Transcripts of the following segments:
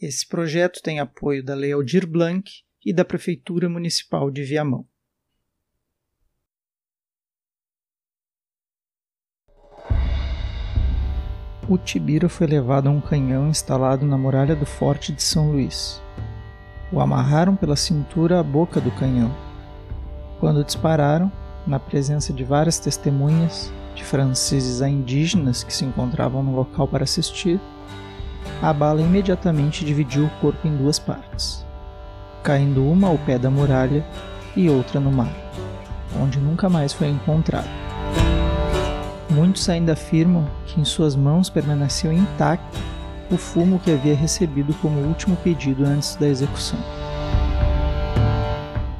Esse projeto tem apoio da Lei Aldir Blanc e da Prefeitura Municipal de Viamão. O Tibira foi levado a um canhão instalado na muralha do Forte de São Luís. O amarraram pela cintura à boca do canhão. Quando dispararam, na presença de várias testemunhas, de franceses a indígenas que se encontravam no local para assistir, a bala imediatamente dividiu o corpo em duas partes, caindo uma ao pé da muralha e outra no mar, onde nunca mais foi encontrado. Muitos ainda afirmam que em suas mãos permaneceu intacto o fumo que havia recebido como último pedido antes da execução.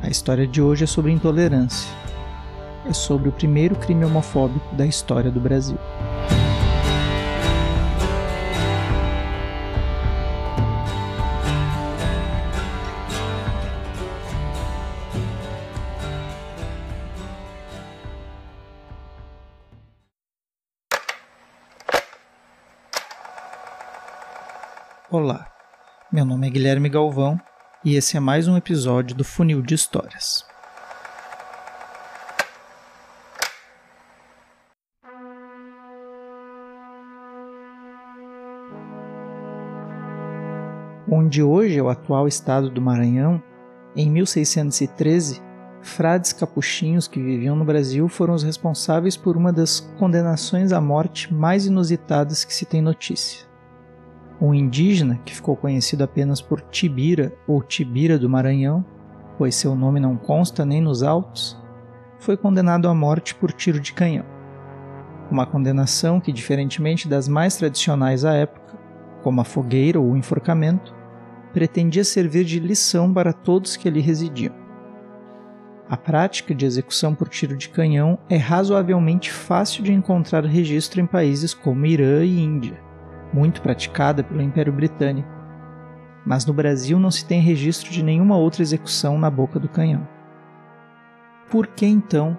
A história de hoje é sobre intolerância. É sobre o primeiro crime homofóbico da história do Brasil. Olá, meu nome é Guilherme Galvão e esse é mais um episódio do Funil de Histórias. Onde hoje é o atual estado do Maranhão, em 1613, frades capuchinhos que viviam no Brasil foram os responsáveis por uma das condenações à morte mais inusitadas que se tem notícia. Um indígena, que ficou conhecido apenas por Tibira ou Tibira do Maranhão, pois seu nome não consta nem nos autos, foi condenado à morte por tiro de canhão. Uma condenação que, diferentemente das mais tradicionais à época, como a fogueira ou o enforcamento, pretendia servir de lição para todos que ali residiam. A prática de execução por tiro de canhão é razoavelmente fácil de encontrar registro em países como Irã e Índia muito praticada pelo Império Britânico, mas no Brasil não se tem registro de nenhuma outra execução na boca do canhão. Por que então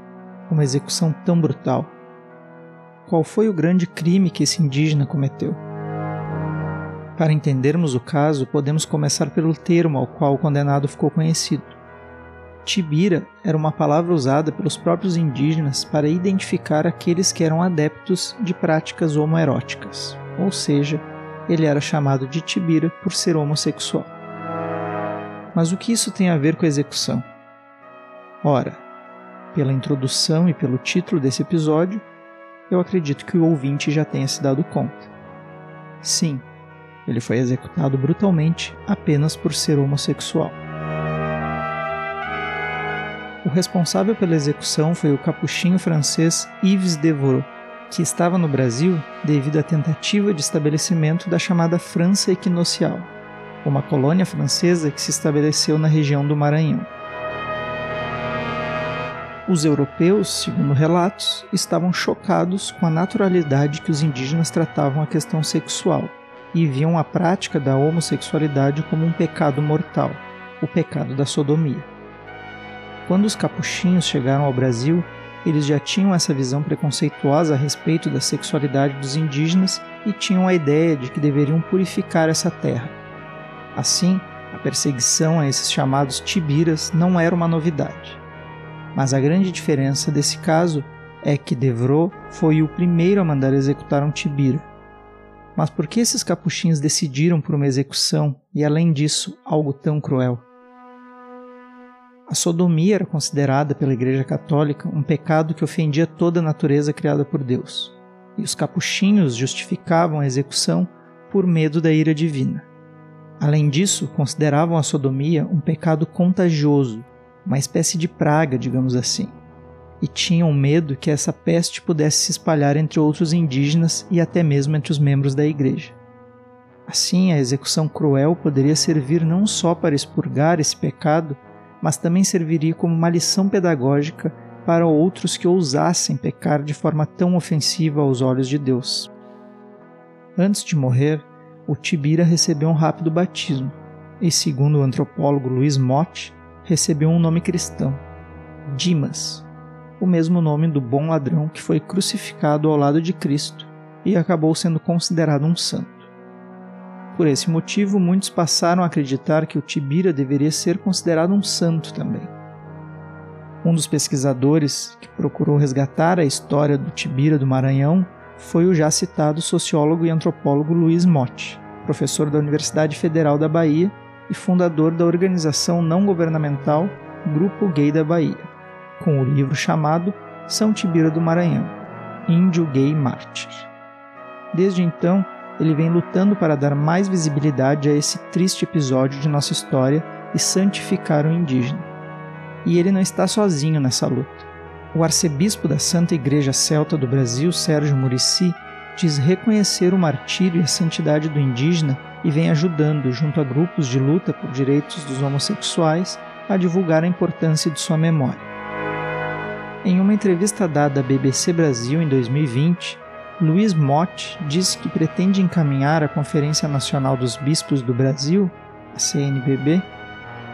uma execução tão brutal? Qual foi o grande crime que esse indígena cometeu? Para entendermos o caso, podemos começar pelo termo ao qual o condenado ficou conhecido. Tibira era uma palavra usada pelos próprios indígenas para identificar aqueles que eram adeptos de práticas homoeróticas ou seja, ele era chamado de Tibira por ser homossexual. Mas o que isso tem a ver com a execução? Ora, pela introdução e pelo título desse episódio, eu acredito que o ouvinte já tenha se dado conta. Sim, ele foi executado brutalmente apenas por ser homossexual. O responsável pela execução foi o capuchinho francês Yves Devereux, que estava no Brasil devido à tentativa de estabelecimento da chamada França Equinocial, uma colônia francesa que se estabeleceu na região do Maranhão. Os europeus, segundo relatos, estavam chocados com a naturalidade que os indígenas tratavam a questão sexual e viam a prática da homossexualidade como um pecado mortal, o pecado da sodomia. Quando os capuchinhos chegaram ao Brasil, eles já tinham essa visão preconceituosa a respeito da sexualidade dos indígenas e tinham a ideia de que deveriam purificar essa terra. Assim, a perseguição a esses chamados tibiras não era uma novidade. Mas a grande diferença desse caso é que Devrou foi o primeiro a mandar executar um tibira. Mas por que esses capuchinhos decidiram por uma execução e, além disso, algo tão cruel? A sodomia era considerada pela Igreja Católica um pecado que ofendia toda a natureza criada por Deus, e os capuchinhos justificavam a execução por medo da ira divina. Além disso, consideravam a sodomia um pecado contagioso, uma espécie de praga, digamos assim, e tinham medo que essa peste pudesse se espalhar entre outros indígenas e até mesmo entre os membros da igreja. Assim, a execução cruel poderia servir não só para expurgar esse pecado, mas também serviria como uma lição pedagógica para outros que ousassem pecar de forma tão ofensiva aos olhos de Deus. Antes de morrer, o Tibira recebeu um rápido batismo e, segundo o antropólogo Luiz Motti, recebeu um nome cristão, Dimas, o mesmo nome do bom ladrão que foi crucificado ao lado de Cristo e acabou sendo considerado um santo. Por esse motivo, muitos passaram a acreditar que o Tibira deveria ser considerado um santo também. Um dos pesquisadores que procurou resgatar a história do Tibira do Maranhão foi o já citado sociólogo e antropólogo Luiz Motti, professor da Universidade Federal da Bahia e fundador da organização não governamental Grupo Gay da Bahia, com o livro chamado São Tibira do Maranhão Índio Gay Mártir. Desde então, ele vem lutando para dar mais visibilidade a esse triste episódio de nossa história e santificar o indígena. E ele não está sozinho nessa luta. O arcebispo da Santa Igreja Celta do Brasil, Sérgio Murici, diz reconhecer o martírio e a santidade do indígena e vem ajudando, junto a grupos de luta por direitos dos homossexuais, a divulgar a importância de sua memória. Em uma entrevista dada à BBC Brasil em 2020, Luiz Motti disse que pretende encaminhar à Conferência Nacional dos Bispos do Brasil, a CNBB,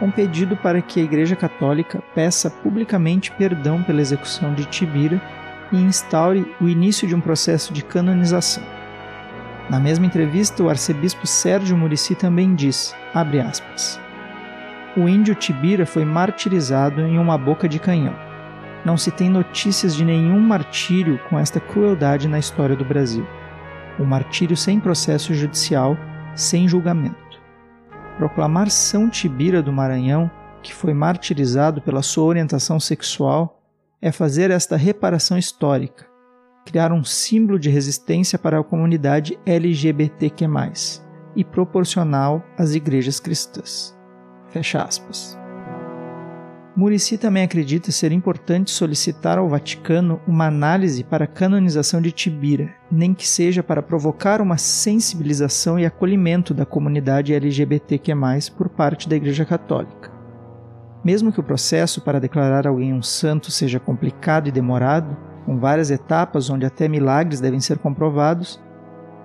um pedido para que a Igreja Católica peça publicamente perdão pela execução de Tibira e instaure o início de um processo de canonização. Na mesma entrevista, o arcebispo Sérgio Murici também diz, aspas, o índio Tibira foi martirizado em uma boca de canhão. Não se tem notícias de nenhum martírio com esta crueldade na história do Brasil. O martírio sem processo judicial, sem julgamento. Proclamar São Tibira do Maranhão, que foi martirizado pela sua orientação sexual, é fazer esta reparação histórica, criar um símbolo de resistência para a comunidade LGBTQ+, e proporcional às igrejas cristãs. Fecha aspas. Murici também acredita ser importante solicitar ao Vaticano uma análise para a canonização de Tibira, nem que seja para provocar uma sensibilização e acolhimento da comunidade LGBTQ+, por parte da Igreja Católica. Mesmo que o processo para declarar alguém um santo seja complicado e demorado, com várias etapas onde até milagres devem ser comprovados,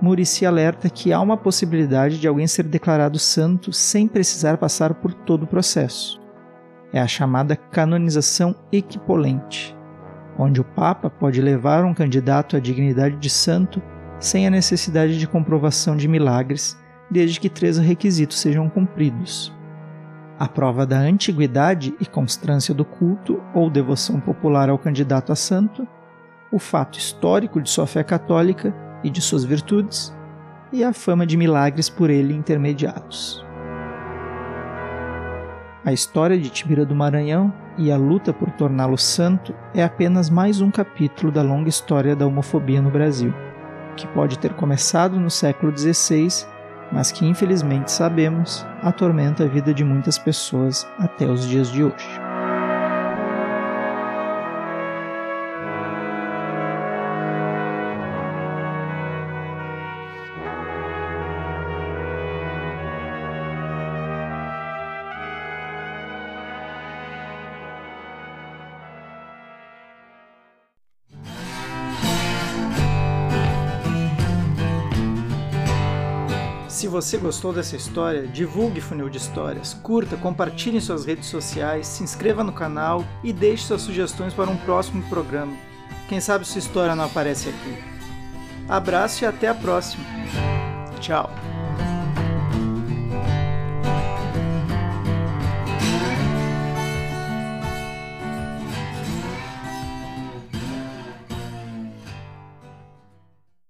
Murici alerta que há uma possibilidade de alguém ser declarado santo sem precisar passar por todo o processo é a chamada canonização equipolente, onde o Papa pode levar um candidato à dignidade de santo sem a necessidade de comprovação de milagres, desde que três requisitos sejam cumpridos: a prova da antiguidade e constância do culto ou devoção popular ao candidato a santo, o fato histórico de sua fé católica e de suas virtudes, e a fama de milagres por ele intermediados. A história de Tibira do Maranhão e a luta por torná-lo santo é apenas mais um capítulo da longa história da homofobia no Brasil, que pode ter começado no século XVI, mas que infelizmente sabemos atormenta a vida de muitas pessoas até os dias de hoje. Se você gostou dessa história, divulgue Funil de Histórias, curta, compartilhe em suas redes sociais, se inscreva no canal e deixe suas sugestões para um próximo programa. Quem sabe sua história não aparece aqui. Abraço e até a próxima. Tchau.